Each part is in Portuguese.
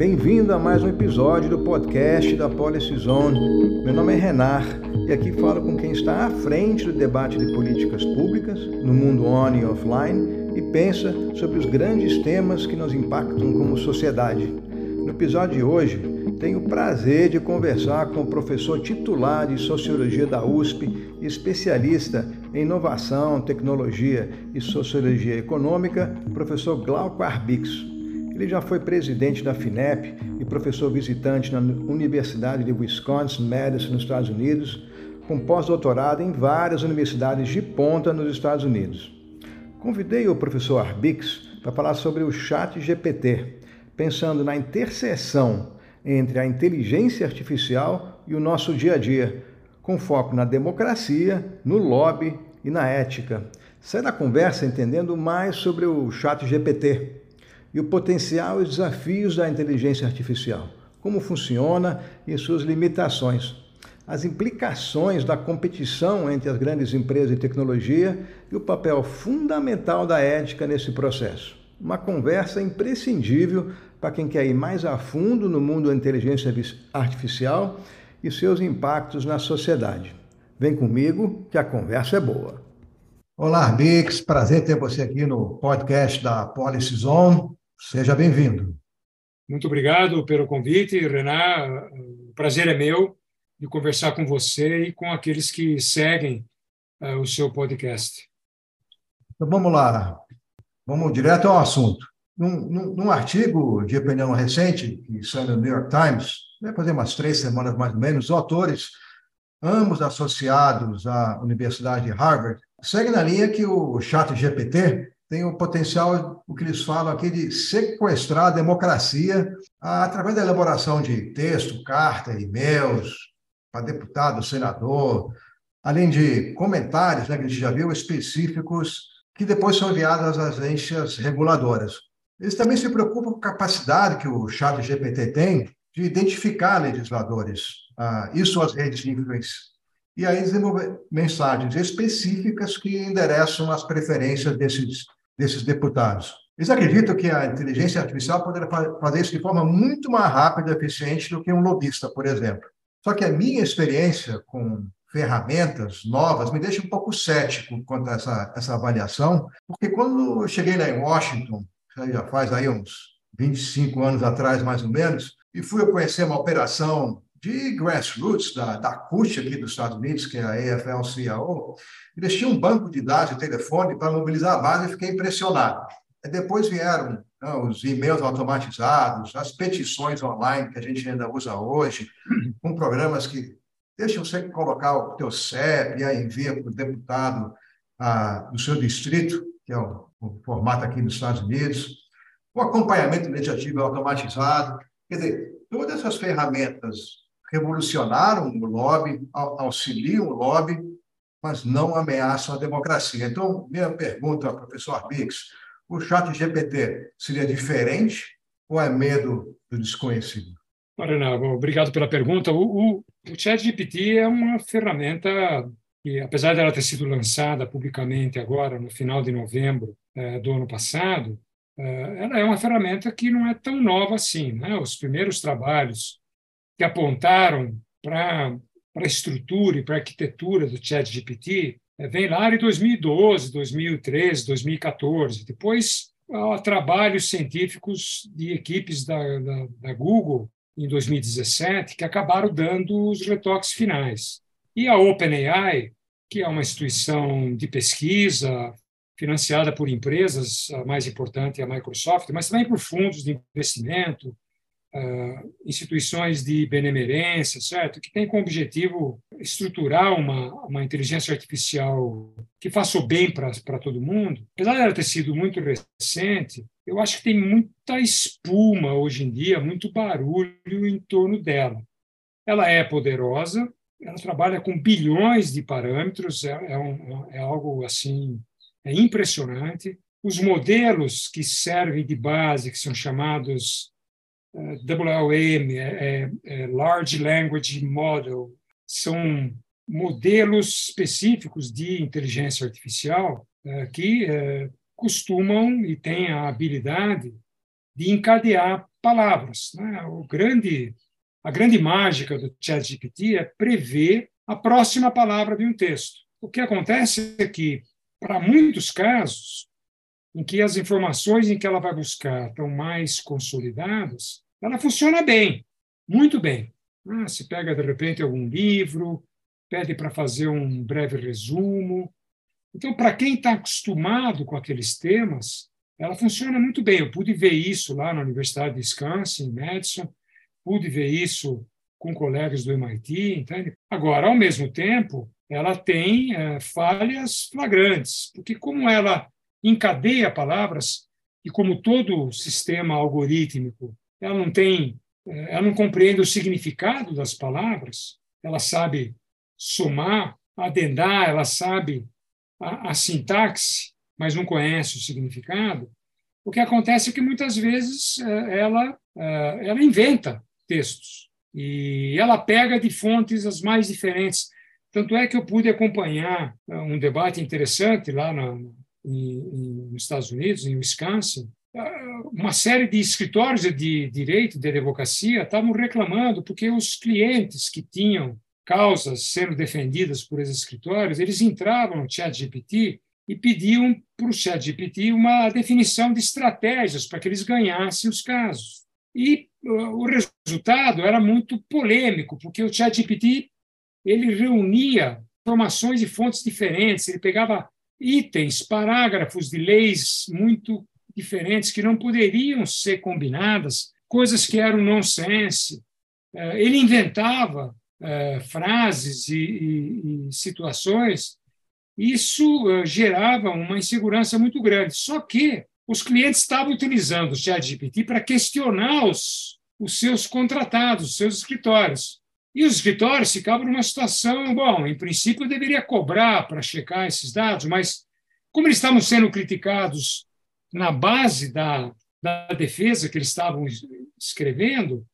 bem-vindo a mais um episódio do podcast da Policy Zone. Meu nome é Renar e aqui falo com quem está à frente do debate de políticas públicas no mundo on e offline e pensa sobre os grandes temas que nos impactam como sociedade. No episódio de hoje, tenho o prazer de conversar com o professor titular de Sociologia da USP especialista em inovação, tecnologia e sociologia econômica, professor Glauco Arbix. Ele já foi presidente da FINEP e professor visitante na Universidade de Wisconsin-Madison, nos Estados Unidos, com pós-doutorado em várias universidades de ponta nos Estados Unidos. Convidei o professor Arbix para falar sobre o Chat GPT, pensando na interseção entre a inteligência artificial e o nosso dia a dia, com foco na democracia, no lobby e na ética. Sai da conversa entendendo mais sobre o Chat GPT e o potencial e os desafios da inteligência artificial, como funciona e suas limitações, as implicações da competição entre as grandes empresas de tecnologia e o papel fundamental da ética nesse processo. Uma conversa imprescindível para quem quer ir mais a fundo no mundo da inteligência artificial e seus impactos na sociedade. Vem comigo que a conversa é boa. Olá, Bix, prazer ter você aqui no podcast da Policy Zone. Seja bem-vindo. Muito obrigado pelo convite, Renan. O prazer é meu de conversar com você e com aqueles que seguem uh, o seu podcast. Então vamos lá, vamos direto ao assunto. Num, num, num, artigo de opinião recente, que saiu no New York Times, vai fazer umas três semanas mais ou menos, os autores, ambos associados à Universidade de Harvard, seguem na linha que o chat GPT tem o potencial, o que eles falam aqui, de sequestrar a democracia através da elaboração de texto, carta, e-mails para deputado, senador, além de comentários, né, que a gente já viu, específicos, que depois são enviados às agências reguladoras. Eles também se preocupam com a capacidade que o chat GPT tem de identificar legisladores ah, e suas redes de influência e aí desenvolver mensagens específicas que endereçam as preferências desses desses deputados. Eles acreditam que a inteligência artificial poderá fazer isso de forma muito mais rápida e eficiente do que um lobista, por exemplo. Só que a minha experiência com ferramentas novas me deixa um pouco cético quanto a essa, essa avaliação, porque quando eu cheguei lá em Washington, já faz aí uns 25 anos atrás, mais ou menos, e fui conhecer uma operação de grassroots da, da CUT aqui dos Estados Unidos, que é a AFL-CIO, eles tinham um banco de dados de telefone para mobilizar a base e fiquei impressionado. Depois vieram não, né, os e-mails automatizados, as petições online que a gente ainda usa hoje, com programas que deixam você colocar o teu CEP e aí envia para o deputado ah, do seu distrito, que é o, o formato aqui nos Estados Unidos, o acompanhamento legislativo automatizado. Quer dizer, todas essas ferramentas revolucionaram o lobby, auxiliam o lobby, mas não ameaçam a democracia. Então, minha pergunta professor Arbix, o chat GPT seria diferente ou é medo do desconhecido? Marina, obrigado pela pergunta. O, o, o chat GPT é uma ferramenta que, apesar dela ter sido lançada publicamente agora, no final de novembro é, do ano passado, é, ela é uma ferramenta que não é tão nova assim. Né? Os primeiros trabalhos que apontaram para a estrutura e para a arquitetura do ChatGPT é, vem lá de 2012, 2013, 2014. Depois, há trabalhos científicos de equipes da, da, da Google em 2017 que acabaram dando os retoques finais. E a OpenAI, que é uma instituição de pesquisa financiada por empresas, a mais importante é a Microsoft, mas também por fundos de investimento, uh, instituições de benemerência, certo? Que tem como objetivo estruturar uma, uma inteligência artificial que faça o bem para todo mundo. Apesar de ela ter sido muito recente, eu acho que tem muita espuma hoje em dia, muito barulho em torno dela. Ela é poderosa, ela trabalha com bilhões de parâmetros, é, é, um, é algo assim é impressionante. Os modelos que servem de base, que são chamados WLM, é, é, é, Large Language Model, são modelos específicos de inteligência artificial que costumam e têm a habilidade de encadear palavras. Né? O grande, a grande mágica do ChatGPT é prever a próxima palavra de um texto. O que acontece é que, para muitos casos, em que as informações em que ela vai buscar estão mais consolidadas, ela funciona bem, muito bem. Ah, se pega, de repente, algum livro, pede para fazer um breve resumo. Então, para quem está acostumado com aqueles temas, ela funciona muito bem. Eu pude ver isso lá na Universidade de Wisconsin, em Madison, pude ver isso com colegas do MIT, entende? Agora, ao mesmo tempo, ela tem é, falhas flagrantes, porque como ela encadeia palavras e como todo sistema algorítmico, ela não tem, é, ela não compreende o significado das palavras, ela sabe somar, adendar, ela sabe a, a sintaxe, mas não conhece o significado. O que acontece é que muitas vezes é, ela, é, ela inventa textos e ela pega de fontes as mais diferentes. Tanto é que eu pude acompanhar um debate interessante lá na, nos Estados Unidos, em Wisconsin, uma série de escritórios de direito, de advocacia, estavam reclamando porque os clientes que tinham causas sendo defendidas por esses escritórios, eles entravam no chat GPT e pediam para o chat GPT uma definição de estratégias para que eles ganhassem os casos. E uh, o resultado era muito polêmico, porque o chat GPT ele reunia informações de fontes diferentes, ele pegava itens, parágrafos de leis muito diferentes que não poderiam ser combinadas, coisas que eram nonsense. Eh, ele inventava eh, frases e, situações. Isso eh, gerava uma insegurança muito grande. Só que os clientes estavam utilizando o ChatGPT para questionar os, os seus contratados, os seus escritórios. E os escritórios ficavam numa situação, bom, em princípio eu deveria cobrar para checar esses dados, mas como eles estavam sendo criticados na base da, da defesa que eles estavam escrevendo,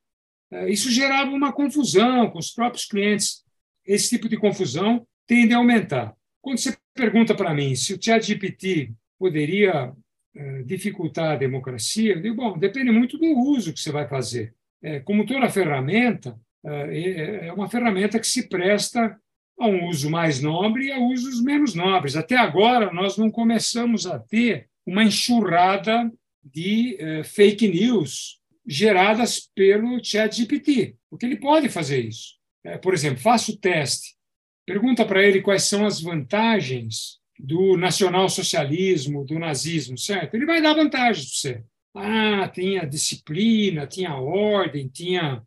eh, isso gerava uma confusão com os próprios clientes. Esse tipo de confusão tende a aumentar. Quando você pergunta para mim se o ChatGPT poderia eh, dificultar a democracia, eu digo, bom, depende muito do uso que você vai fazer. É, como toda ferramenta, é, é, é uma ferramenta que se presta a um uso mais nobre e a usos menos nobres. Até agora, nós não começamos a ter uma enxurrada de uh, fake news geradas pelo ChatGPT, porque ele pode fazer isso. É, por exemplo, faça o teste, pergunta para ele quais são as vantagens do nacionalsocialismo, do nazismo, certo? Ele vai dar vantagens para você. Ah, tinha disciplina, tinha ordem, tinha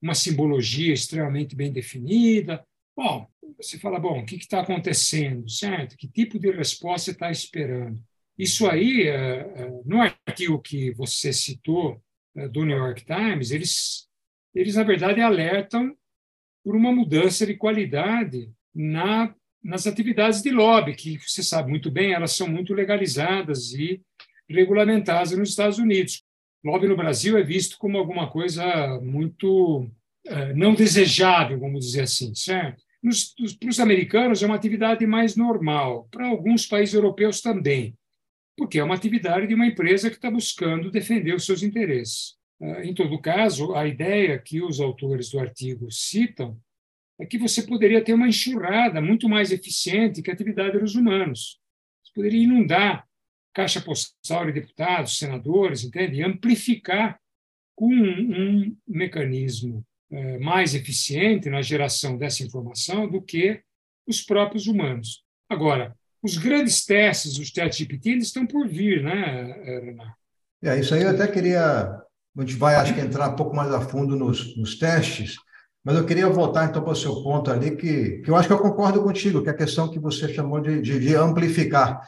uma simbologia extremamente bem definida. Bom, você fala, bom, o que está acontecendo, certo? Que tipo de resposta está esperando? Isso aí, é, é, no artigo que você citou é, do New York Times, eles, eles na verdade alertam por uma mudança de qualidade na, nas atividades de lobby, que você sabe muito bem, elas são muito legalizadas e regulamentadas nos Estados Unidos. Lobby no Brasil é visto como alguma coisa muito não desejável, vamos dizer assim, certo? para os americanos é uma atividade mais normal, para alguns países europeus também, porque é uma atividade de uma empresa que está buscando defender os seus interesses. Ah, em todo caso, a ideia que os autores do artigo citam é que você poderia ter uma enxurrada muito mais eficiente que a atividade dos humanos. Você poderia inundar caixa postal de deputados, senadores, entende? E amplificar com um, um mecanismo é, mais eficiente na geração dessa informação do que os próprios humanos. Agora, os grandes testes dos ChatGPT estão por vir, né, Renato? É, isso aí eu até queria. A gente vai, acho que, entrar um pouco mais a fundo nos, nos testes, mas eu queria voltar então para o seu ponto ali, que, que eu acho que eu concordo contigo, que é a questão que você chamou de, de, de amplificar.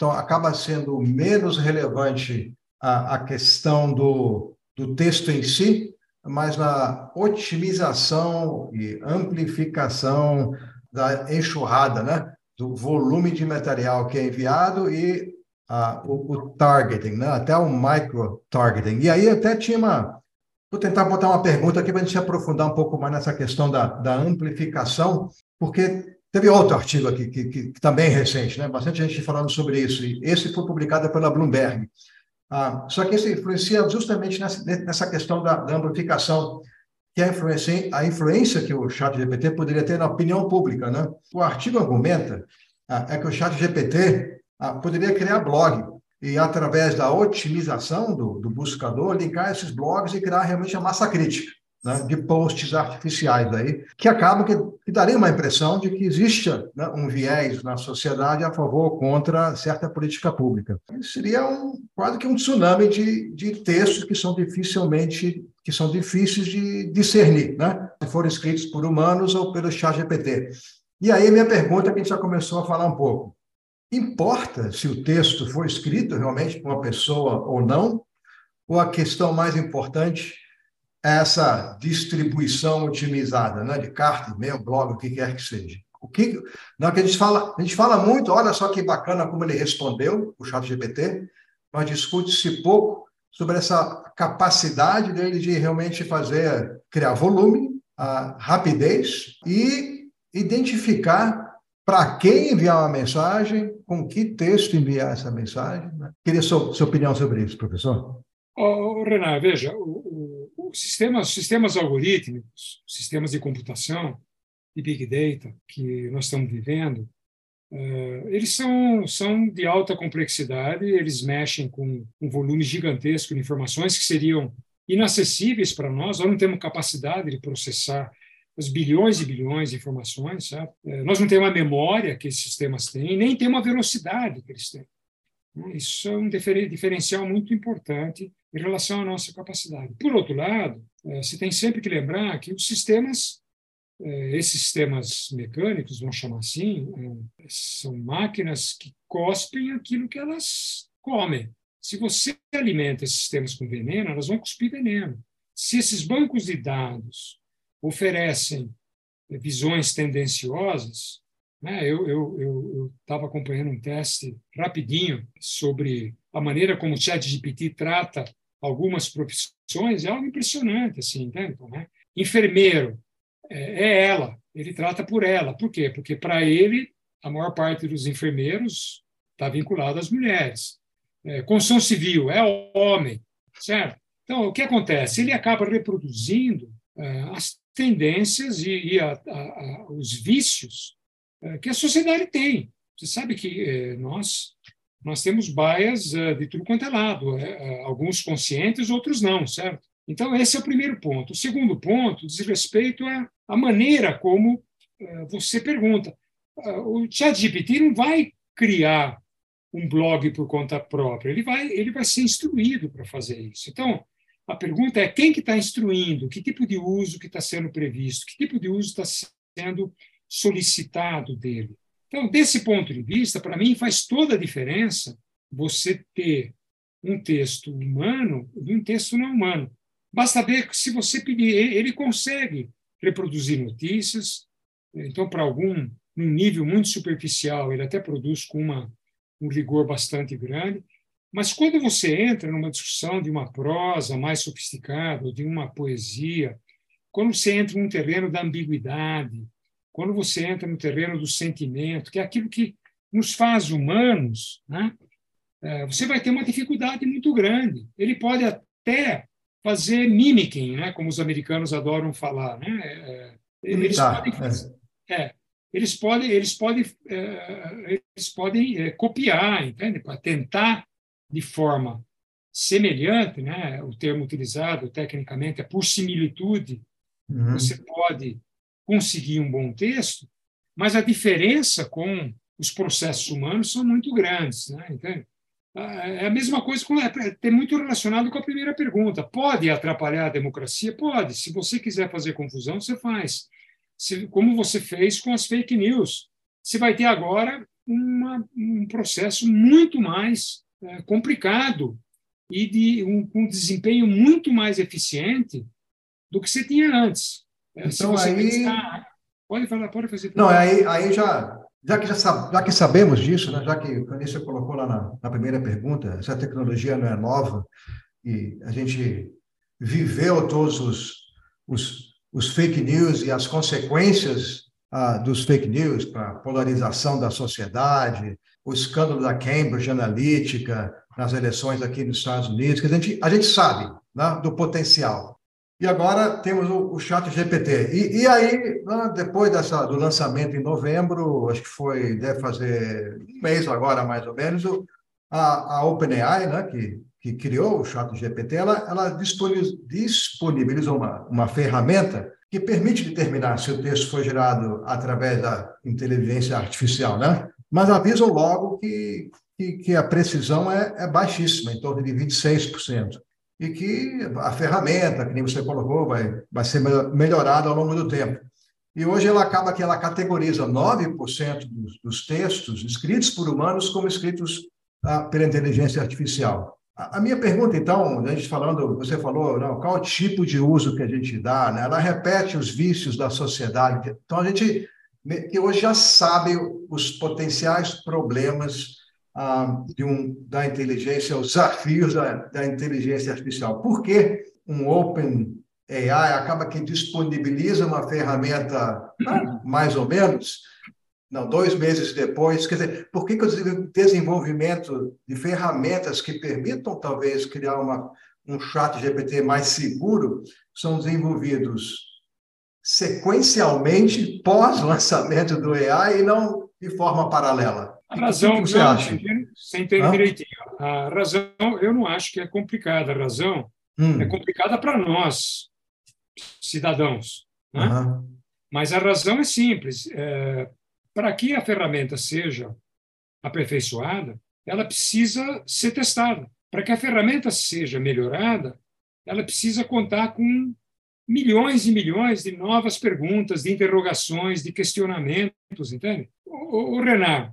Então, acaba sendo menos relevante a, a questão do, do texto em si, mas na otimização e amplificação da enxurrada, né? do volume de material que é enviado e o, o, targeting, né? até o micro-targeting. E aí até tinha uma... Vou tentar botar uma pergunta aqui para a gente se aprofundar um pouco mais nessa questão da, da amplificação, porque teve outro artigo aqui, que, que, que também é recente, né? bastante gente falando sobre isso, e esse foi publicado pela Bloomberg, Ah, só que isso influencia justamente nessa, nessa questão da, da amplificação, que é a influência, a influência que o chat GPT poderia ter na opinião pública. Né? O artigo argumenta ah, é que o chat GPT ah, poderia criar blog e, através da otimização do, do buscador, linkar esses blogs e criar realmente a massa crítica né, de posts artificiais aí, que acabam que, que daria uma impressão de que existe né, um viés na sociedade a favor ou contra certa política pública. Isso seria um, quase que um tsunami de, de textos que são dificilmente que são difíceis de discernir, né? se forem escritos por humanos ou pelo chat GPT. E aí minha pergunta, que a gente já começou a falar um pouco. Importa se o texto foi escrito realmente por uma pessoa ou não? Ou a questão mais importante essa distribuição otimizada, né, de carta, e-mail, blog, o que quer que seja. O que, não, que a gente fala, a gente fala muito, olha só que bacana como ele respondeu, o chat GPT, mas discute-se pouco sobre essa capacidade dele de realmente fazer, criar volume, a rapidez e identificar para quem enviar uma mensagem, com que texto enviar essa mensagem. Né? Queria sua, sua opinião sobre isso, professor. Oh, Renan, veja, o, o, sistemas, sistemas algorítmicos, sistemas de computação e big data que nós estamos vivendo, uh, eles são, são de alta complexidade, eles mexem com um volume gigantesco de informações que seriam inacessíveis para nós, nós não temos capacidade de processar os bilhões e bilhões de informações? Uh, nós não temos a memória que esses sistemas têm, nem temos a velocidade que eles têm. Isso é um diferencial muito importante em relação à nossa capacidade. Por outro lado, eh, se tem sempre que lembrar que os sistemas, eh, esses sistemas mecânicos, vamos chamar assim, eh, são máquinas que cospem aquilo que elas comem. Se você alimenta esses sistemas com veneno, elas vão cuspir veneno. Se esses bancos de dados oferecem visões tendenciosas, né, eu estava acompanhando um teste rapidinho sobre a maneira como o ChatGPT trata algumas profissões, é algo impressionante, assim, entende? Né? Enfermeiro, é, é ela, ele trata por ela. Por quê? Porque, para ele, a maior parte dos enfermeiros está vinculada às mulheres. É, construção civil, é homem, certo? Então, o que acontece? Ele acaba reproduzindo é, as tendências e, e a, a, a, os vícios que a sociedade tem. Você sabe que é, nós nós temos baias uh, de tudo quanto é lado, alguns conscientes, outros não, certo? Então, esse é o primeiro ponto. O segundo ponto diz respeito à, à maneira como você pergunta. o ChatGPT não vai criar um blog por conta própria, ele vai, ele vai ser instruído para fazer isso. Então, a pergunta é quem que está instruindo, que tipo de uso que está sendo previsto, que tipo de uso está sendo solicitado dele. Então, desse ponto de vista, para mim faz toda a diferença você ter um texto humano e um texto não humano. Basta ver que, se você pedir, ele consegue reproduzir notícias. Então, para algum, num nível muito superficial, ele até produz com uma, um rigor bastante grande. Mas quando você entra numa discussão de uma prosa mais sofisticada, de uma poesia, quando você entra num terreno da ambiguidade, quando você entra no terreno do sentimento, que é aquilo que nos faz humanos, né? É, você vai ter uma dificuldade muito grande. Ele pode até fazer mimicking, né? como os americanos adoram falar. Né? É, é eles, podem, é, eles podem, eles podem, eles podem copiar, entende? Para tentar de forma semelhante, né? o termo utilizado tecnicamente é por similitude, uhum. você pode conseguir um bom texto, mas a diferença com os processos humanos são muito grandes. Né? Entende? É a mesma coisa, com, é, tem muito relacionado com a primeira pergunta. Pode atrapalhar a democracia? Pode. Se você quiser fazer confusão, você faz. Se, como você fez com as fake news. Você vai ter agora uma, um processo muito mais é, complicado e de um, um desempenho muito mais eficiente do que você tinha antes. É, então aí. Pensar... Pode falar, pode fazer. Não, aí, aí já. Já que, já, já que sabemos disso, né, já que o Canícia colocou lá na, na primeira pergunta, essa tecnologia não é nova e a gente viveu todos os, os, os fake news e as consequências ah, dos fake news para a polarização da sociedade, o escândalo da Cambridge Analytica nas eleições aqui nos Estados Unidos, que a gente, a gente sabe né, do potencial. E agora temos o, o chat GPT. E, e aí, né, depois dessa, do lançamento em novembro, acho que foi, deve fazer um mês agora, mais ou menos, a, a OpenAI, né, que, que criou o chat GPT, ela, ela disponibilizou uma, uma ferramenta que permite determinar se o texto foi gerado através da inteligência artificial, né? mas avisam logo que, que, que a precisão é, é, baixíssima, em torno de 26%, e que a ferramenta, que nem você colocou, vai, vai ser melhorada ao longo do tempo. E hoje ela acaba que ela categoriza 9% dos, dos textos escritos por humanos como escritos ah, pela inteligência artificial. A minha pergunta, então, a gente falando, você falou, não, qual o tipo de uso que a gente dá, né? Ela repete os vícios da sociedade. Então, a gente que hoje já sabe os potenciais problemas ah, um, da inteligência, os desafios da, da inteligência artificial. Por que um Open AI acaba que disponibiliza uma ferramenta, ah, mais ou menos, não, dois meses depois. Quer dizer, por que, que o desenvolvimento de ferramentas que permitam, talvez, criar uma, um chat GPT mais seguro são desenvolvidos sequencialmente pós-lançamento do AI e não de forma paralela? A razão, que você não, acha? Sem ter direitinho. A razão, eu não acho que é complicada. A razão hum. é complicada para nós, cidadãos. Né? Mas a razão é simples. É, para que a ferramenta seja aperfeiçoada, ela precisa ser testada. Para que a ferramenta seja melhorada, ela precisa contar com milhões e milhões de novas perguntas, de interrogações, de questionamentos, entende? O, o Renan,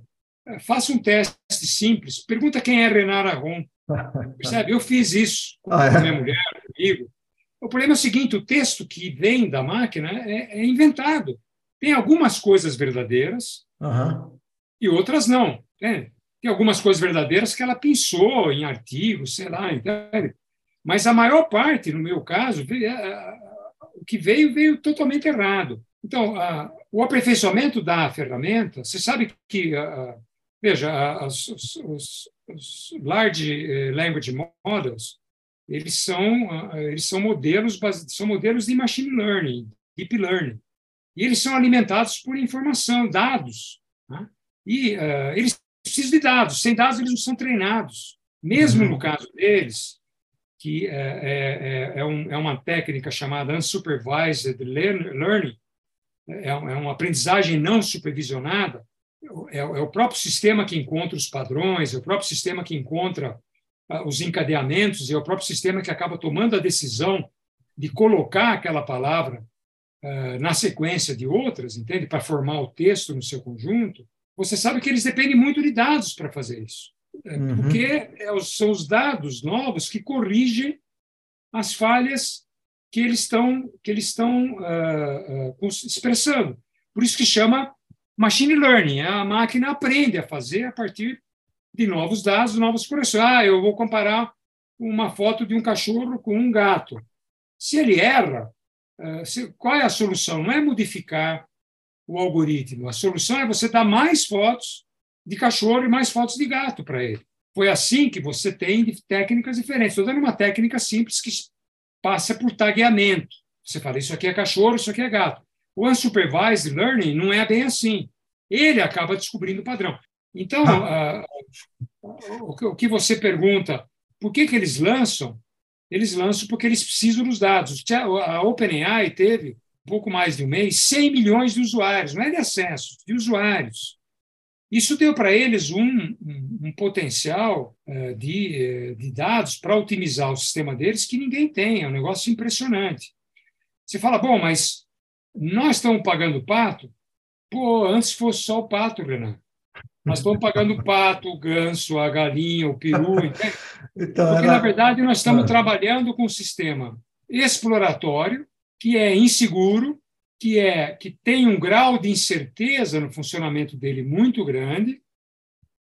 faça um teste simples. Pergunta quem é Renan Aron. Percebe? Eu fiz isso com ah, é? minha mulher, comigo. O problema é o seguinte: o texto que vem da máquina é, é inventado. Tem algumas coisas verdadeiras uhum. e outras não. Né? Tem algumas coisas verdadeiras que ela pensou em artigos, sei lá, entende? Mas a maior parte, no meu caso, o que veio, veio totalmente errado. Então, o aperfeiçoamento da ferramenta, você sabe que, veja, os, os, os large eh, language models, eles são, eles são modelos são modelos de machine learning, deep learning. E eles são alimentados por informação, dados. Né? E uh, eles precisam de dados. Sem dados, eles não são treinados. Mesmo uhum. no caso deles, que é, é, é, um, é, uma técnica chamada unsupervised learning, é, é, uma aprendizagem não supervisionada, é, é, o próprio sistema que encontra os padrões, é o próprio sistema que encontra uh, os encadeamentos, é o próprio sistema que acaba tomando a decisão de colocar aquela palavra uh, na sequência de outras, entende? Para formar o texto no seu conjunto, você sabe que eles dependem muito de dados para fazer isso. É, uhum. Porque é são os dados novos que corrigem as falhas que eles estão que eles estão uh, uh, expressando. Por isso que chama machine learning. A máquina aprende a fazer a partir de novos dados, novas correções. Ah, eu vou comparar uma foto de um cachorro com um gato. Se ele erra, ah, qual é a solução? Não é modificar o algoritmo. A solução é você dar mais fotos de cachorro e mais fotos de gato para ele. Foi assim que você tem técnicas diferentes. Estou dando uma técnica simples que passa por tagueamento. Você fala, isso aqui é cachorro, isso aqui é gato. O unsupervised learning não é bem assim. Ele acaba descobrindo o padrão. Então, ah. uh, o que você pergunta, por que, que eles lançam? eles lançam porque eles precisam dos dados. A OpenAI teve, um pouco mais de um mês, 100 milhões de usuários, não é de acessos, de usuários. Isso deu para eles um, um, um potencial uh, de, uh, de dados para otimizar o sistema deles que ninguém tem, é um negócio impressionante. Você fala, bom, mas nós estamos pagando pato? Pô, antes fosse só o pato, Renan. Nós estamos pagando o pato, o ganso, a galinha, o peru. então, Porque, ela... na verdade, nós estamos ah. trabalhando com um sistema exploratório, que é inseguro, que, é, que tem um grau de incerteza no funcionamento dele muito grande,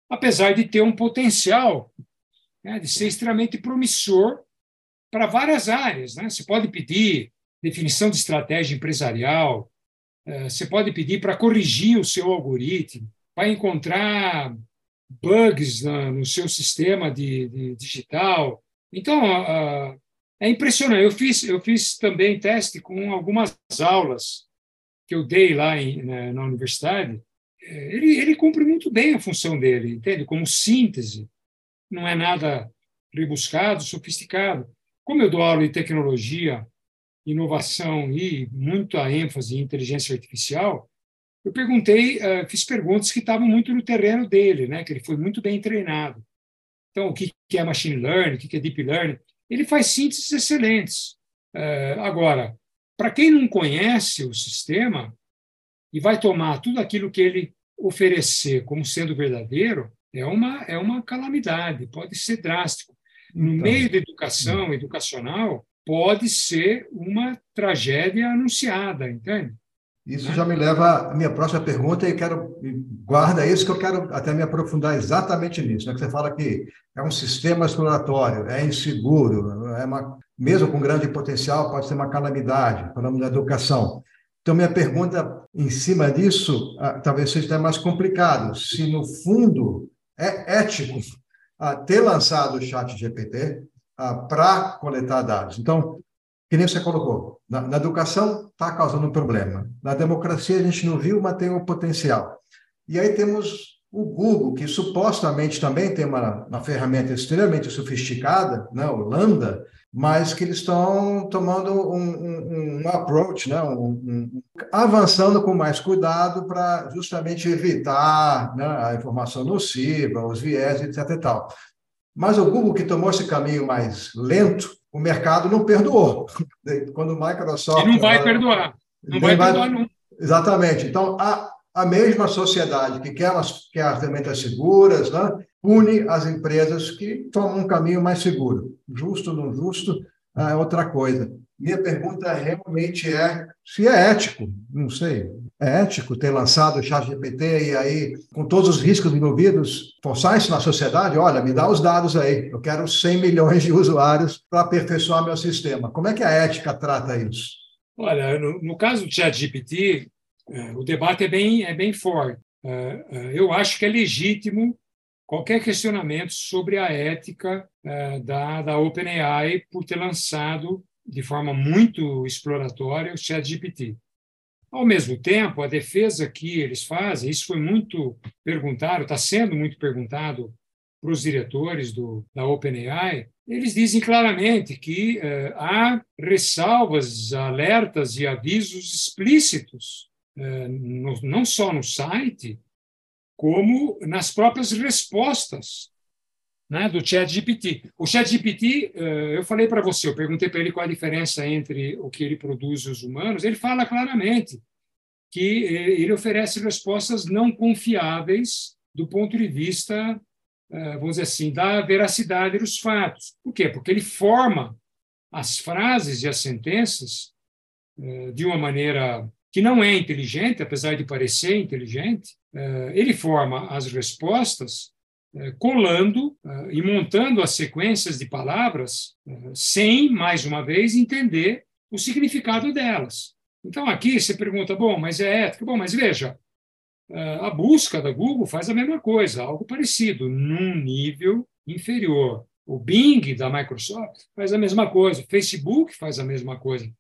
apesar de ter um potencial né, de ser extremamente promissor para várias áreas. Né? Você pode pedir definição de estratégia empresarial, eh, você pode pedir para corrigir o seu algoritmo, vai encontrar bugs no seu sistema de, de digital. Então, é impressionante. Eu fiz, eu fiz também teste com algumas aulas que eu dei lá em, na, na universidade. É, ele, ele cumpre muito bem a função dele, entende? Como síntese. Não é nada rebuscado, sofisticado. Como eu dou aula de tecnologia, inovação e muita ênfase em inteligência artificial, eu perguntei, uh, fiz perguntas que estavam muito no terreno dele, né? Que ele foi muito bem treinado. Então, o que é machine learning, o que é deep learning? Ele faz sínteses excelentes. Uh, agora, para quem não conhece o sistema e vai tomar tudo aquilo que ele oferecer como sendo verdadeiro, é uma é uma calamidade, pode ser drástico. No então, meio da educação, educacional, pode ser uma tragédia anunciada, entende? Isso já me leva à minha próxima pergunta e quero guarda isso que eu quero até me aprofundar exatamente nisso, né? Que você fala que é um sistema exploratório, é inseguro, é uma, mesmo com grande potencial pode ser uma calamidade. Falamos da educação. Então minha pergunta em cima disso ah, talvez seja até mais complicado. Se no fundo é ético ah, ter lançado o Chat GPT ah, para coletar dados. Então que nem você colocou, na, na educação está causando um problema. Na democracia a gente não viu, mas tem o um potencial. E aí temos o Google, que supostamente também tem uma, uma ferramenta extremamente sofisticada, né, o Lambda, mas que eles estão tomando um, um, um approach, né, um, avançando com mais cuidado para justamente evitar né, a informação nociva, os viés, etc. E tal. Mas o Google, que tomou esse caminho mais lento, o mercado não perdoou. Quando o Microsoft. E não vai perdoar. Não vai, vai perdoar, não. Exatamente. Então, a, a mesma sociedade que quer, as, quer as ferramentas seguras, né, pune as empresas que tomam um caminho mais seguro. Justo ou não justo é outra coisa. Minha pergunta realmente é se é ético, não sei, ético ter lançado o ChatGPT e aí, com todos os riscos envolvidos, forçar isso na sociedade? Olha, me dá os dados aí, eu quero 100 milhões de usuários para aperfeiçoar meu sistema. Como é que a ética trata isso? Olha, no, no caso do ChatGPT, é, o debate é bem, é bem forte. É, é, eu acho que é legítimo qualquer questionamento sobre a ética da, da OpenAI por ter lançado de forma muito exploratória o ChatGPT. Ao mesmo tempo, a defesa que eles fazem, isso foi muito perguntado, está sendo muito perguntado para os diretores do, da OpenAI, eles dizem claramente que eh, há ressalvas, alertas e avisos explícitos, eh, no, não só no site, como nas próprias respostas né, do ChatGPT. O ChatGPT, eh, eu falei para você, eu perguntei para ele qual a diferença entre o que ele produz e os humanos, ele fala claramente que eh, ele oferece respostas não confiáveis do ponto de vista, eh, vamos dizer assim, da veracidade dos fatos. Por quê? Porque ele forma as frases e as sentenças de uma maneira que não é inteligente, apesar de parecer inteligente, ele forma as respostas colando eh, e montando as sequências de palavras eh, sem, mais uma vez, entender o significado delas. Então, aqui você pergunta, bom, mas é ética? Bom, mas veja, a busca da Google faz a mesma coisa, algo parecido, num nível inferior. O Bing da Microsoft faz a mesma coisa, o Facebook faz a mesma coisa.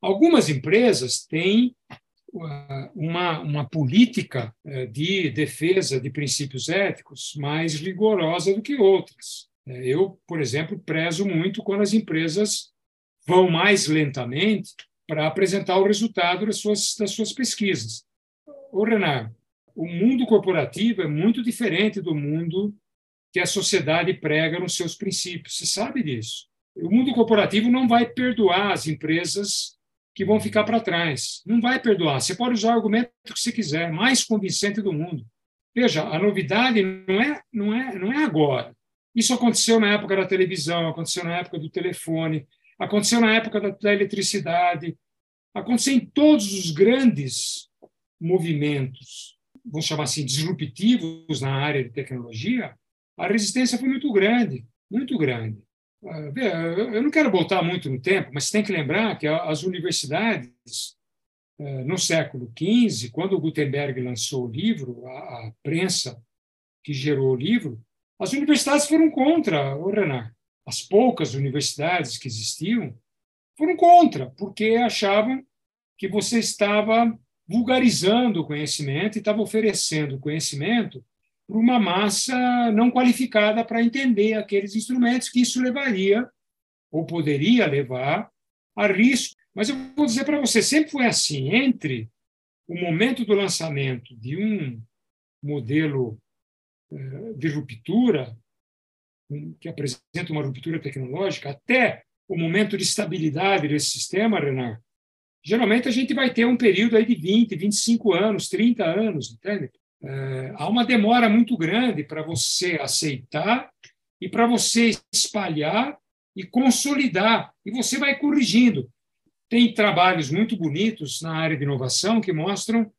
Algumas empresas têm uma, uma política eh, de defesa de princípios éticos mais rigorosa do que outras. Eh, eu, por exemplo, prezo muito quando as empresas vão mais lentamente para apresentar o resultado das suas, das suas pesquisas. Ô, Renan, o mundo corporativo é muito diferente do mundo que a sociedade prega nos seus princípios. Você sabe disso. O mundo corporativo não vai perdoar as empresas que vão ficar para trás. Não vai perdoar. Você pode usar o argumento que você quiser, mais convincente do mundo. Veja, a novidade não é, não é, não é agora. Isso aconteceu na época da televisão, aconteceu na época do telefone, aconteceu na época da, da eletricidade, aconteceu em todos os grandes movimentos, vamos chamar assim, disruptivos na área de tecnologia. A resistência foi muito grande, muito grande. Eu não quero voltar muito no tempo, mas tem que lembrar que as universidades, eh, no século XV, quando Gutenberg lançou o livro, a prensa que gerou o livro, as universidades foram contra, o Renan. As poucas universidades que existiam foram contra, porque achavam que você estava vulgarizando o conhecimento e estava oferecendo conhecimento para uma massa não qualificada para entender aqueles instrumentos, que isso levaria, ou poderia levar, a risco. Mas eu vou dizer para você, sempre foi assim, entre o momento do lançamento de um modelo eh, de ruptura, que apresenta uma ruptura tecnológica, até o momento de estabilidade desse sistema, Renan, geralmente a gente vai ter um período aí de 20, 25 anos, 30 anos, entende? É, há uma demora muito grande para você aceitar e para você espalhar e consolidar, e você vai corrigindo. Tem trabalhos muito bonitos na área de inovação que mostram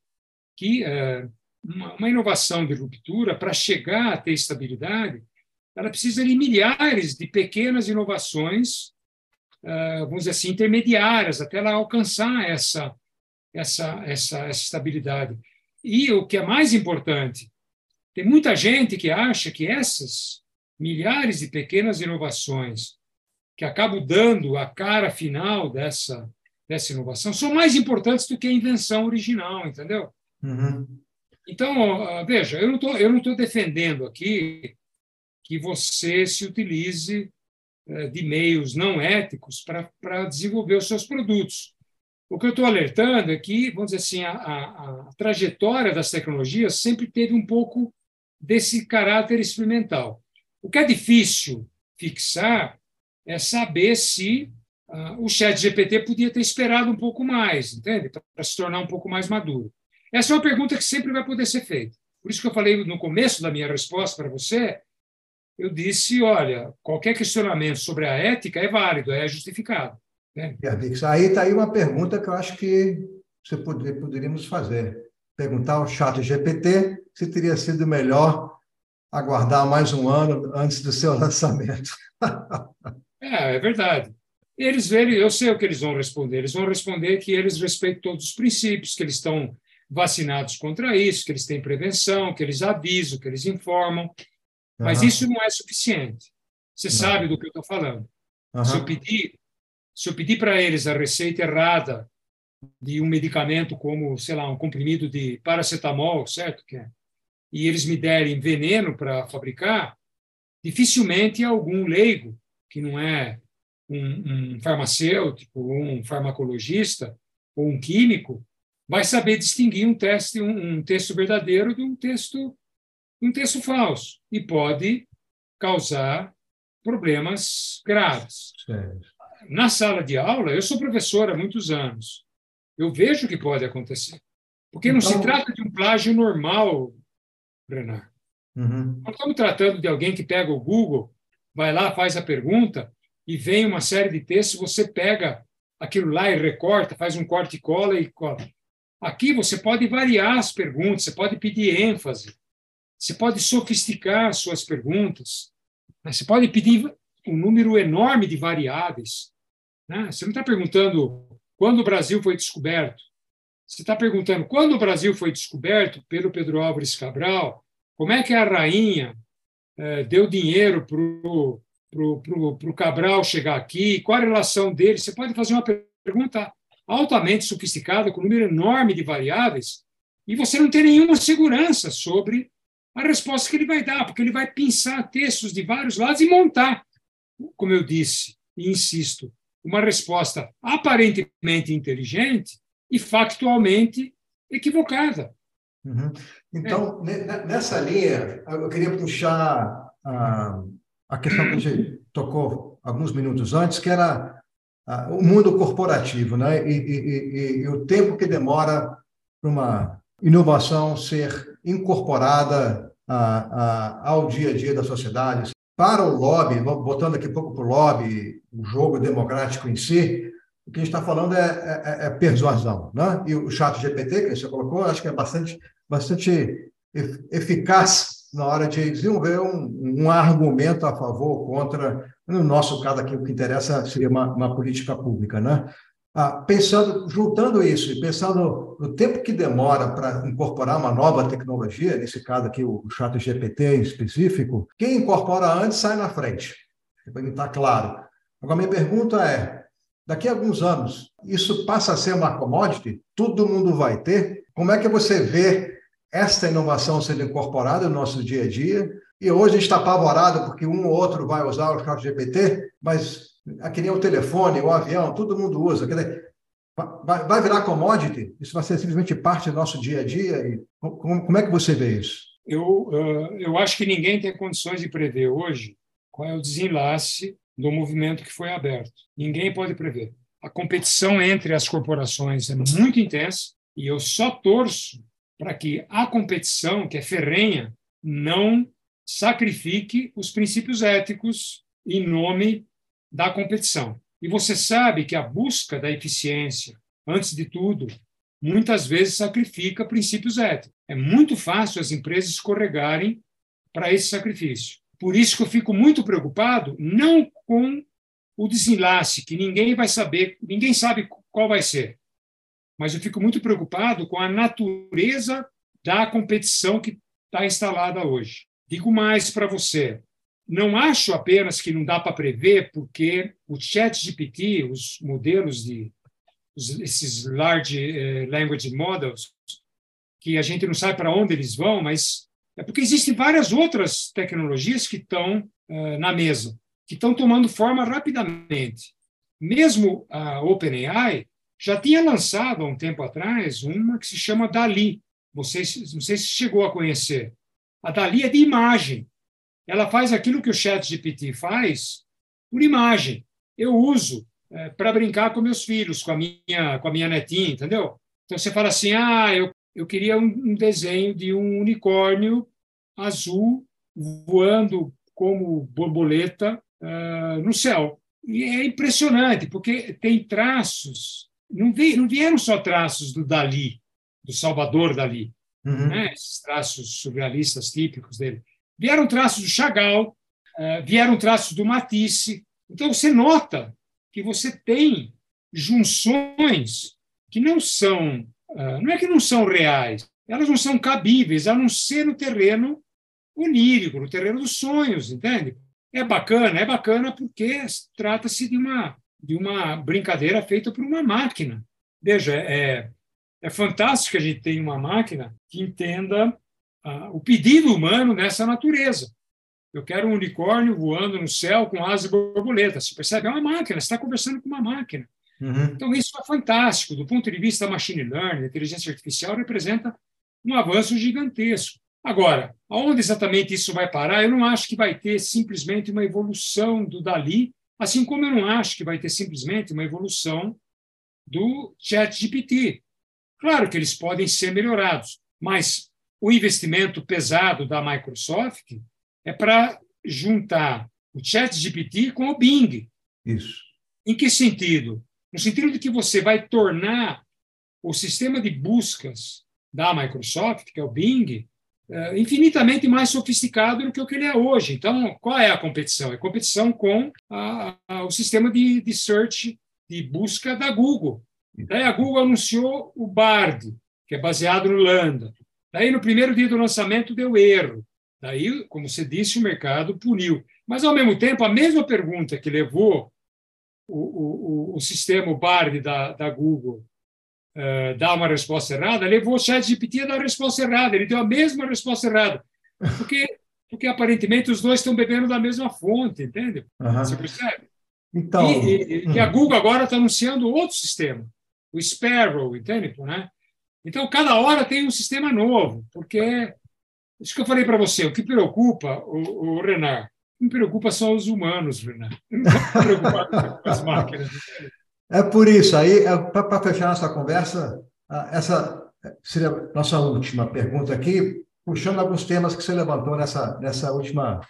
que é, uma, uma inovação de ruptura, para chegar a ter estabilidade, ela precisa de milhares de pequenas inovações, é, vamos dizer assim, intermediárias, até ela alcançar essa, essa, essa, essa estabilidade. E o que é mais importante, tem muita gente que acha que essas milhares de pequenas inovações que acabam dando a cara final dessa, dessa inovação são mais importantes do que a invenção original, entendeu? Uhum. Então, veja, eu não estou defendendo aqui que você se utilize eh, de meios não éticos para desenvolver os seus produtos. O que eu estou alertando é que, vamos dizer assim, a, a, a, trajetória das tecnologias sempre teve um pouco desse caráter experimental. O que é difícil fixar é saber se uh, o chat GPT podia ter esperado um pouco mais, entende? Para se tornar um pouco mais maduro. Essa é uma pergunta que sempre vai poder ser feita. Por isso que eu falei no começo da minha resposta para você, eu disse, olha, qualquer questionamento sobre a ética é válido, é justificado. Né? Aí está aí uma pergunta que eu acho que você poder, poderíamos fazer. Perguntar ao chat GPT se teria sido melhor aguardar mais um ano antes do seu lançamento. é, é verdade. Eles verem, eu sei o que eles vão responder. Eles vão responder que eles respeitam todos os princípios, que eles estão vacinados contra isso, que eles têm prevenção, que eles avisam, que eles informam. Mas uhum. isso não é suficiente. Você não. sabe do que eu estou falando. Uhum. Se eu pedir se eu pedir para eles a receita errada de um medicamento como, sei lá, um comprimido de paracetamol, certo? É, e eles me derem veneno para fabricar, dificilmente algum leigo, que não é um, um farmacêutico, ou um farmacologista, ou um químico, vai saber distinguir um, teste, um, um texto verdadeiro de um texto, um texto falso e pode causar problemas graves. Certo na sala de aula, eu sou professor há muitos anos, eu vejo o que pode acontecer. Porque então, não se então- trata de um plágio normal, Renan. Uhum. Nós estamos tratando de alguém que pega o Google, vai lá, faz a pergunta, e vem uma série de textos, você pega aquilo lá e recorta, faz um corte e cola e cola. Aqui você pode variar as perguntas, você pode pedir ênfase, você pode sofisticar as suas perguntas, né? você pode pedir um número enorme de variáveis. Né? Você não está perguntando quando o Brasil foi descoberto. Você está perguntando quando o Brasil foi descoberto pelo Pedro Álvares Cabral, como é que a rainha eh, deu dinheiro para o pro, pro, pro Cabral chegar aqui, qual a relação dele. Você pode fazer uma pergunta altamente sofisticada, com um número enorme de variáveis, e você não tem nenhuma segurança sobre a resposta que ele vai dar, porque ele vai pensar textos de vários lados e montar, como eu disse e insisto, uma resposta aparentemente inteligente e factualmente equivocada. Uhum. Então, é. nessa linha, eu queria puxar a, a questão que a gente tocou alguns minutos antes, que era o mundo corporativo, né? E, e, e, e o tempo que demora para uma inovação ser incorporada a, a, ao dia a dia da sociedade, para o lobby, botando aqui um pouco para o lobby, o jogo democrático em si, o que a gente está falando é, é, é, persuasão. Né? E o chat GPT, que você colocou, acho que é bastante, bastante eficaz na hora de desenvolver um, um argumento a favor ou contra. No nosso caso aqui, o que interessa seria uma, uma política pública. Né? Ah, pensando, juntando isso e pensando no tempo que demora para incorporar uma nova tecnologia, nesse caso aqui o chat GPT em específico, quem incorpora antes sai na frente. Para estar claro. Agora, minha pergunta é, daqui a alguns anos, isso passa a ser uma commodity? Todo mundo vai ter? Como é que você vê esta inovação sendo incorporada no nosso dia a dia? E hoje a gente está apavorado porque um ou outro vai usar o chat GPT, mas que nem o telefone, o avião, todo mundo usa. Quer dizer, vai, vai virar commodity? Isso vai ser simplesmente parte do nosso dia a dia? E como, como é que você vê isso? Eu, eu acho que ninguém tem condições de prever hoje qual é o desenlace do movimento que foi aberto. Ninguém pode prever. A competição entre as corporações é muito intensa e eu só torço para que a competição, que é ferrenha, não sacrifique os princípios éticos em nome da competição. E você sabe que a busca da eficiência, antes de tudo, muitas vezes sacrifica princípios éticos. É muito fácil as empresas escorregarem para esse sacrifício. Por isso que eu fico muito preocupado, não com o desenlace, que ninguém vai saber, ninguém sabe qual vai ser. Mas eu fico muito preocupado com a natureza da competição que está instalada hoje. Digo mais para você: não acho apenas que não dá para prever, porque o Chat GPT, os modelos de esses large eh, language models, que a gente não sabe para onde eles vão, mas é porque existem várias outras tecnologias que estão uh, na mesa, que estão tomando forma rapidamente. Mesmo a OpenAI já tinha lançado há um tempo atrás uma que se chama DALI. Vocês, não sei se chegou a conhecer. A DALI é de imagem. Ela faz aquilo que o Chat GPT faz por imagem. Eu uso é, para brincar com meus filhos, com a minha, com a minha netinha, entendeu? Então você fala assim: ah, eu eu queria um, um desenho de um unicórnio azul voando como borboleta uh, no céu. E é impressionante, porque tem traços, não, vi, não vieram só traços do Dali, do Salvador Dali, uhum. né? esses traços surrealistas típicos dele. Vieram traços do Chagall, uh, vieram traços do Matisse. Então, você nota que você tem junções que não são ah, não é que não são reais, elas não são cabíveis, a não ser no terreno onírico, no terreno dos sonhos, entende? É bacana, é bacana porque trata-se de uma, de uma brincadeira feita por uma máquina. Veja, é, é fantástico que a gente tenha uma máquina que entenda o pedido humano nessa natureza. Eu quero um unicórnio voando no céu com asas e borboleta. Você percebe? É uma máquina, você está conversando com uma máquina. Uhum. Então, isso é fantástico. Do ponto de vista machine learning, inteligência artificial representa um avanço gigantesco. Agora, aonde exatamente isso vai parar? Eu não acho que vai ter simplesmente uma evolução do Dali, assim como eu não acho que vai ter simplesmente uma evolução do ChatGPT. Claro que eles podem ser melhorados, mas o investimento pesado da Microsoft é para juntar o ChatGPT com o Bing. Isso. Em que sentido? no sentido de que você vai tornar o sistema de buscas da Microsoft, que é o Bing, eh, infinitamente mais sofisticado do que o que ele é hoje. Então, qual é a competição? É competição com a, a, o sistema de, de search, de busca da Google. Daí a Google anunciou o Bard, que é baseado no Lambda. Daí, no primeiro dia do lançamento, deu erro. Daí, como você disse, o mercado puniu. Mas, ao mesmo tempo, a mesma pergunta que levou o, o, o sistema o Bard da, da Google uh, dá uma resposta errada, levou o ChatGPT a dar a resposta errada. Ele deu a mesma resposta errada. Porque, porque aparentemente os dois estão bebendo da mesma fonte, entende? Uhum. Você percebe? Então, e, e, e a Google agora está anunciando outro sistema, o Sparrow, entende? Né? Então, cada hora tem um sistema novo, porque isso que eu falei para você, o que preocupa o, o Renan me preocupa só os humanos, Renan. não estou preocupado com as máquinas. É por isso. Aí, é, para fechar nossa conversa, essa seria a nossa última pergunta aqui, puxando alguns temas que você levantou nessa, nessa última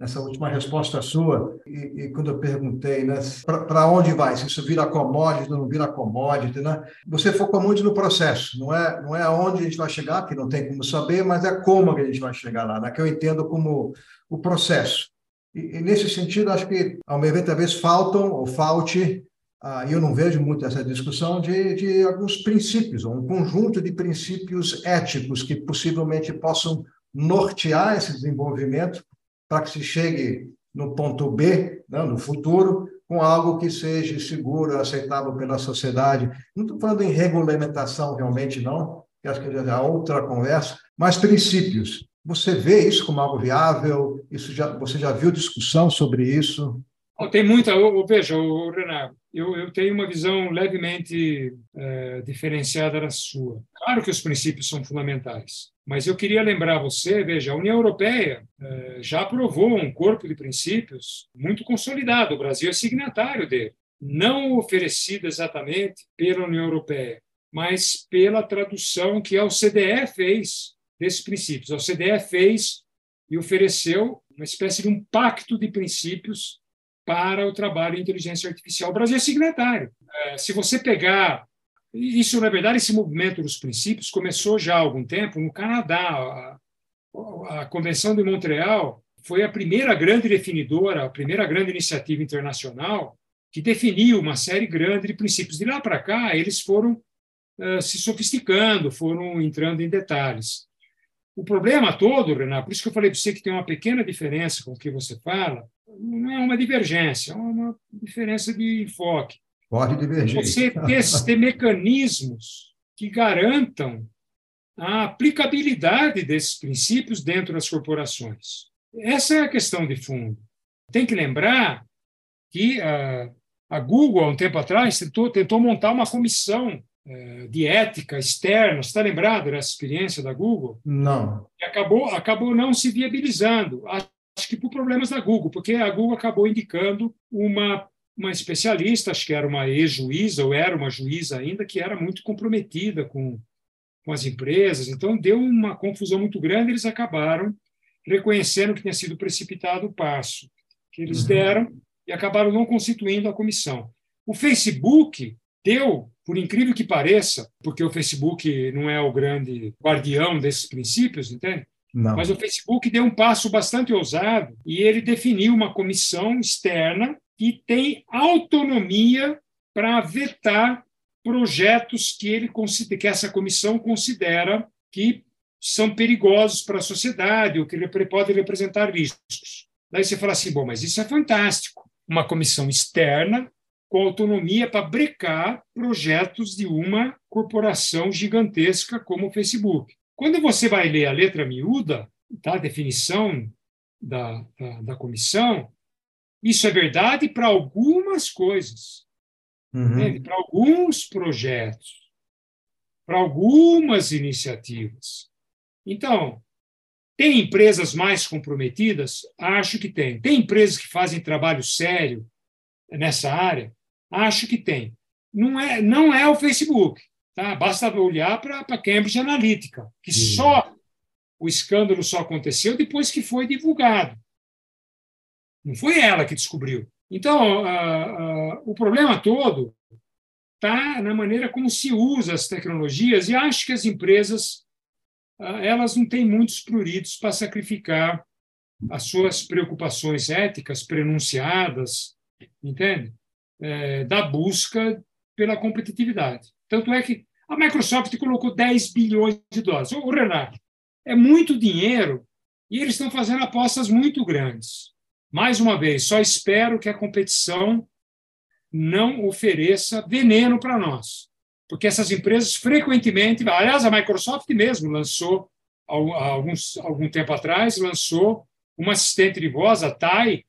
nessa última resposta sua, e, e quando eu perguntei né, para onde vai, se isso vira commodity ou não vira commodity, né, você focou muito no processo, não é, não é aonde a gente vai chegar, que não tem como saber, mas é como que a gente vai chegar lá, né, que eu entendo como o processo. E, e, nesse sentido, acho que, ao meu ver, talvez faltam ou falte ah, eu não vejo muito essa discussão de, de alguns princípios, um conjunto de princípios éticos que possivelmente possam nortear esse desenvolvimento para que se chegue no ponto B, né, no futuro, com algo que seja seguro, aceitável pela sociedade. Não estou falando em regulamentação, realmente não, que acho que é outra conversa, mas princípios. Você vê isso como algo viável? Isso já, você já viu discussão sobre isso? Tem muita. Eu, veja, Renato, eu, eu, tenho uma visão levemente é, diferenciada da sua. Claro que os princípios são fundamentais, mas eu queria lembrar você, veja, a União Europeia é, já aprovou um corpo de princípios muito consolidado. O Brasil é signatário dele, não oferecido exatamente pela União Europeia, mas pela tradução que a OCDE fez desses princípios. A OCDE fez e ofereceu uma espécie de um pacto de princípios para o trabalho em inteligência artificial. O Brasil é signatário. É, se você pegar. Isso, na verdade, esse movimento dos princípios começou já há algum tempo no Canadá. A, Convenção de Montreal foi a primeira grande definidora, a primeira grande iniciativa internacional que definiu uma série grande de princípios. De lá para cá, eles foram uh, se sofisticando, foram entrando em detalhes. O problema todo, Renato, por isso que eu falei para você que tem uma pequena diferença com o que você fala, não é uma divergência, é uma diferença de enfoque. Pode divergir. Você ter, ter mecanismos que garantam a aplicabilidade desses princípios dentro das corporações. Essa é a questão de fundo. Tem que lembrar que a, a Google, há um tempo atrás, tentou, tentou montar uma comissão de ética externa. Você está lembrado dessa experiência da Google? Não. E acabou, acabou não se viabilizando acho que por problemas da Google, porque a Google acabou indicando uma, uma especialista, acho que era uma ex-juíza, ou era uma juíza ainda, que era muito comprometida com, com as empresas. Então, deu uma confusão muito grande, eles acabaram reconhecendo que tinha sido precipitado o passo que eles uhum. deram e acabaram não constituindo a comissão. O Facebook deu, por incrível que pareça, porque o Facebook não é o grande guardião desses princípios, entende? Não. Mas o Facebook deu um passo bastante ousado e ele definiu uma comissão externa que tem autonomia para vetar projetos que ele que essa comissão considera que são perigosos para a sociedade ou que podem representar riscos. Daí você fala assim, bom, mas isso é fantástico. Uma comissão externa com autonomia para brecar projetos de uma corporação gigantesca como o Facebook. Quando você vai ler a letra miúda, tá, a definição da, da, da comissão, isso é verdade para algumas coisas, uhum. para alguns projetos, para algumas iniciativas. Então, tem empresas mais comprometidas? Acho que tem. Tem empresas que fazem trabalho sério nessa área? Acho que tem. Não é, não é o Facebook. Tá? Basta olhar para a Cambridge Analytica, que só o escândalo só aconteceu depois que foi divulgado. Não foi ela que descobriu. Então, o problema todo está na maneira como se usa as tecnologias e acho que as empresas elas não têm muitos pruridos para sacrificar as suas preocupações éticas prenunciadas, entende? É, da busca pela competitividade. Tanto é que a Microsoft colocou 10 bilhões de dólares. O Renato, é muito dinheiro e eles estão fazendo apostas muito grandes. Mais uma vez, só espero que a competição não ofereça veneno para nós, porque essas empresas frequentemente, aliás, a Microsoft mesmo lançou alguns, algum tempo atrás lançou uma assistente de voz, a Tai,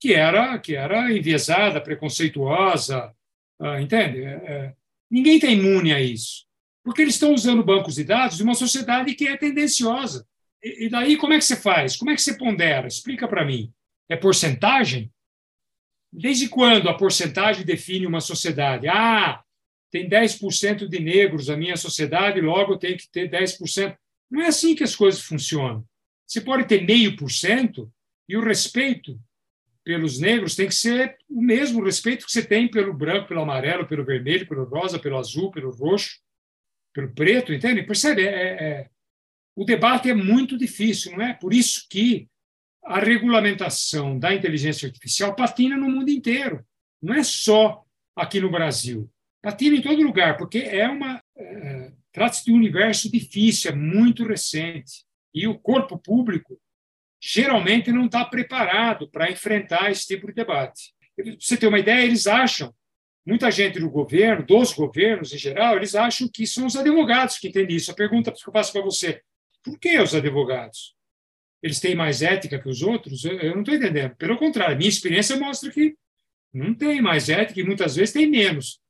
que era que era enviesada, preconceituosa, ah, entende? É, é Ninguém está imune a isso, porque eles estão usando bancos de dados de uma sociedade que é tendenciosa. E, daí, como é que você faz? Como é que você pondera? Explica para mim. É porcentagem? Desde quando a porcentagem define uma sociedade? Ah, tem 10% de negros na minha sociedade, logo tenho que ter 10%. Não é assim que as coisas funcionam. Você pode ter meio por cento e o respeito pelos negros tem que ser o mesmo respeito que você tem pelo branco, pelo amarelo, pelo vermelho, pelo rosa, pelo azul, pelo roxo, pelo preto, entende? Percebe? É, é, o debate é muito difícil, não é? Por isso que a regulamentação da inteligência artificial patina no mundo inteiro. Não é só aqui no Brasil. Patina em todo lugar, porque é uma. É, Trata-se de um universo difícil, é muito recente. E o corpo público geralmente não está preparado para enfrentar esse tipo de debate. Para você ter uma ideia, eles acham, muita gente do governo, dos governos em geral, eles acham que são os advogados que entendem isso. A pergunta que eu faço para você: por que os advogados? Eles têm mais ética que os outros? Eu não estou entendendo. Pelo contrário, minha experiência mostra que não tem mais ética e muitas vezes tem menos.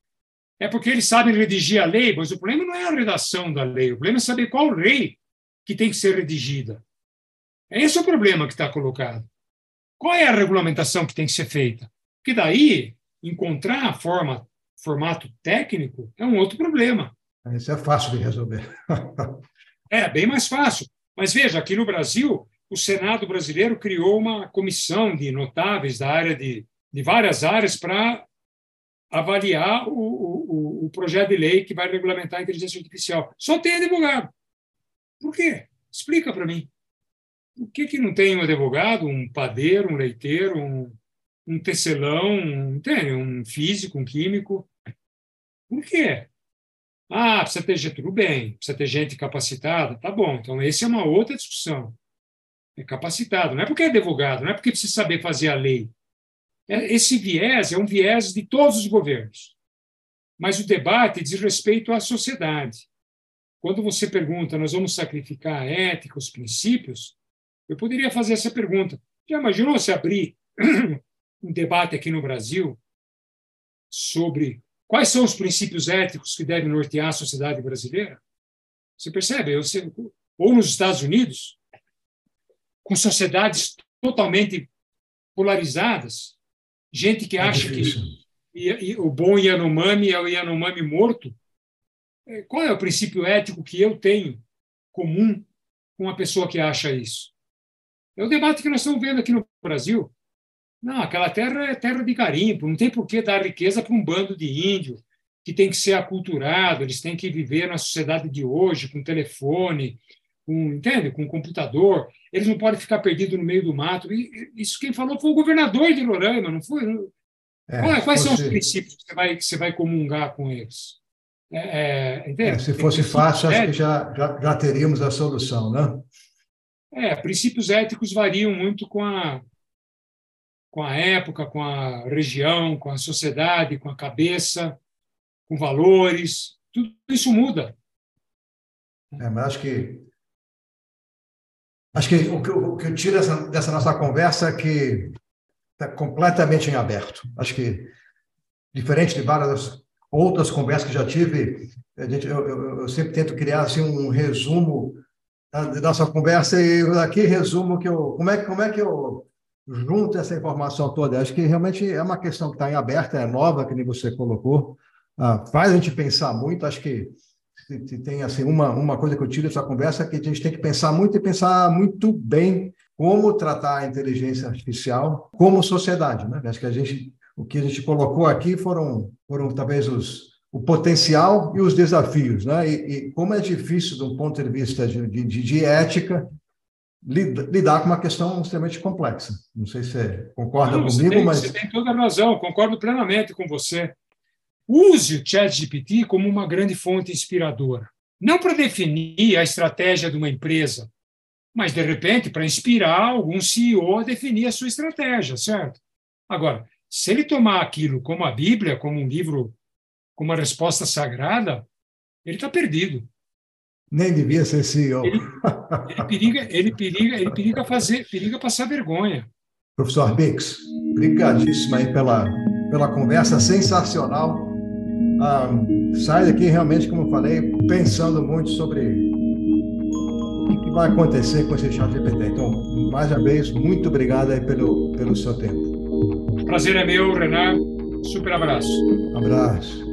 É porque eles sabem redigir a lei, mas o problema não é a redação da lei, o problema é saber qual lei que tem que ser redigida. Esse é o problema que está colocado. Qual é a regulamentação que tem que ser feita? Porque daí, encontrar a forma, formato técnico é um outro problema. Isso é fácil de resolver. é, bem mais fácil. Mas veja, aqui no Brasil, o Senado brasileiro criou uma comissão de notáveis da área de, de várias áreas para avaliar o, o, o projeto de lei que vai regulamentar a inteligência artificial. Só tem advogado. Por quê? Explica para mim. Por que, que não tem um advogado, um padeiro, um leiteiro, um, um tecelão, um, entende? um físico, um químico? Por quê? Ah, precisa ter gente, tudo bem, precisa ter gente capacitada, tá bom. Então, essa é uma outra discussão. É capacitado, não é porque é advogado, não é porque precisa saber fazer a lei. É, esse viés é um viés de todos os governos. Mas o debate diz respeito à sociedade. Quando você pergunta, nós vamos sacrificar a ética, os princípios, eu poderia fazer essa pergunta. Já imaginou se abrir um debate aqui no Brasil sobre quais são os princípios éticos que devem nortear a sociedade brasileira? Você percebe? Ou nos Estados Unidos, com sociedades totalmente polarizadas, gente que é acha que e, e, o bom Yanomami é o Yanomami morto. É, qual é o princípio ético que eu tenho comum com uma pessoa que acha isso? É o debate que nós estamos vendo aqui no Brasil. Não, aquela terra é terra de garimpo, não tem por que dar riqueza para um bando de índio que tem que ser aculturado, eles têm que viver na sociedade de hoje, com telefone, com, entende? com computador, eles não podem ficar perdidos no meio do mato. E isso quem falou foi o governador de Roraima, não foi? É, quais, quais são os princípios que você, vai, que você vai comungar com eles? É, é, é, se fosse fácil, acho que já, já, já teríamos a solução, né? É, princípios éticos variam muito com a, com a época, com a região, com a sociedade, com a cabeça, com valores. Tudo isso muda. É, mas acho que Acho que o que, o que eu tiro dessa, dessa nossa conversa é que está completamente em aberto. Acho que, diferente de várias outras conversas que já tive, gente, eu, eu, eu, sempre tento criar assim, um resumo da nossa conversa e aqui resumo que eu, como é, como é que eu junto essa informação toda. Acho que realmente é uma questão que está em aberto, é nova, que nem você colocou, ah, faz a gente pensar muito. Acho que tem assim uma, uma coisa que eu tiro dessa conversa é que a gente tem que pensar muito e pensar muito bem como tratar a inteligência artificial como sociedade, né? Acho que a gente o que a gente colocou aqui foram foram talvez os o potencial e os desafios, né? E, e como é difícil, de um ponto de vista de, de, de ética, lidar com uma questão extremamente complexa. Não sei se você concorda Não, comigo, você tem, mas você tem toda a razão. Concordo plenamente com você. Use o ChatGPT como uma grande fonte inspiradora. Não para definir a estratégia de uma empresa, mas, de repente, para inspirar algum CEO a definir a sua estratégia, certo? Agora, se ele tomar aquilo como a Bíblia, como um livro, como uma resposta sagrada, ele está perdido. Nem devia ser CEO. Ele, ele, periga, ele periga, ele periga fazer, periga passar vergonha. Professor Bix, obrigadíssimo aí pela, pela conversa sensacional ah, sai daqui realmente, como eu falei, pensando muito sobre o que vai acontecer com esse chat GPT. Então, mais uma vez, muito obrigado aí pelo, pelo seu tempo. Prazer é meu, Renan. Super abraço. Abraço.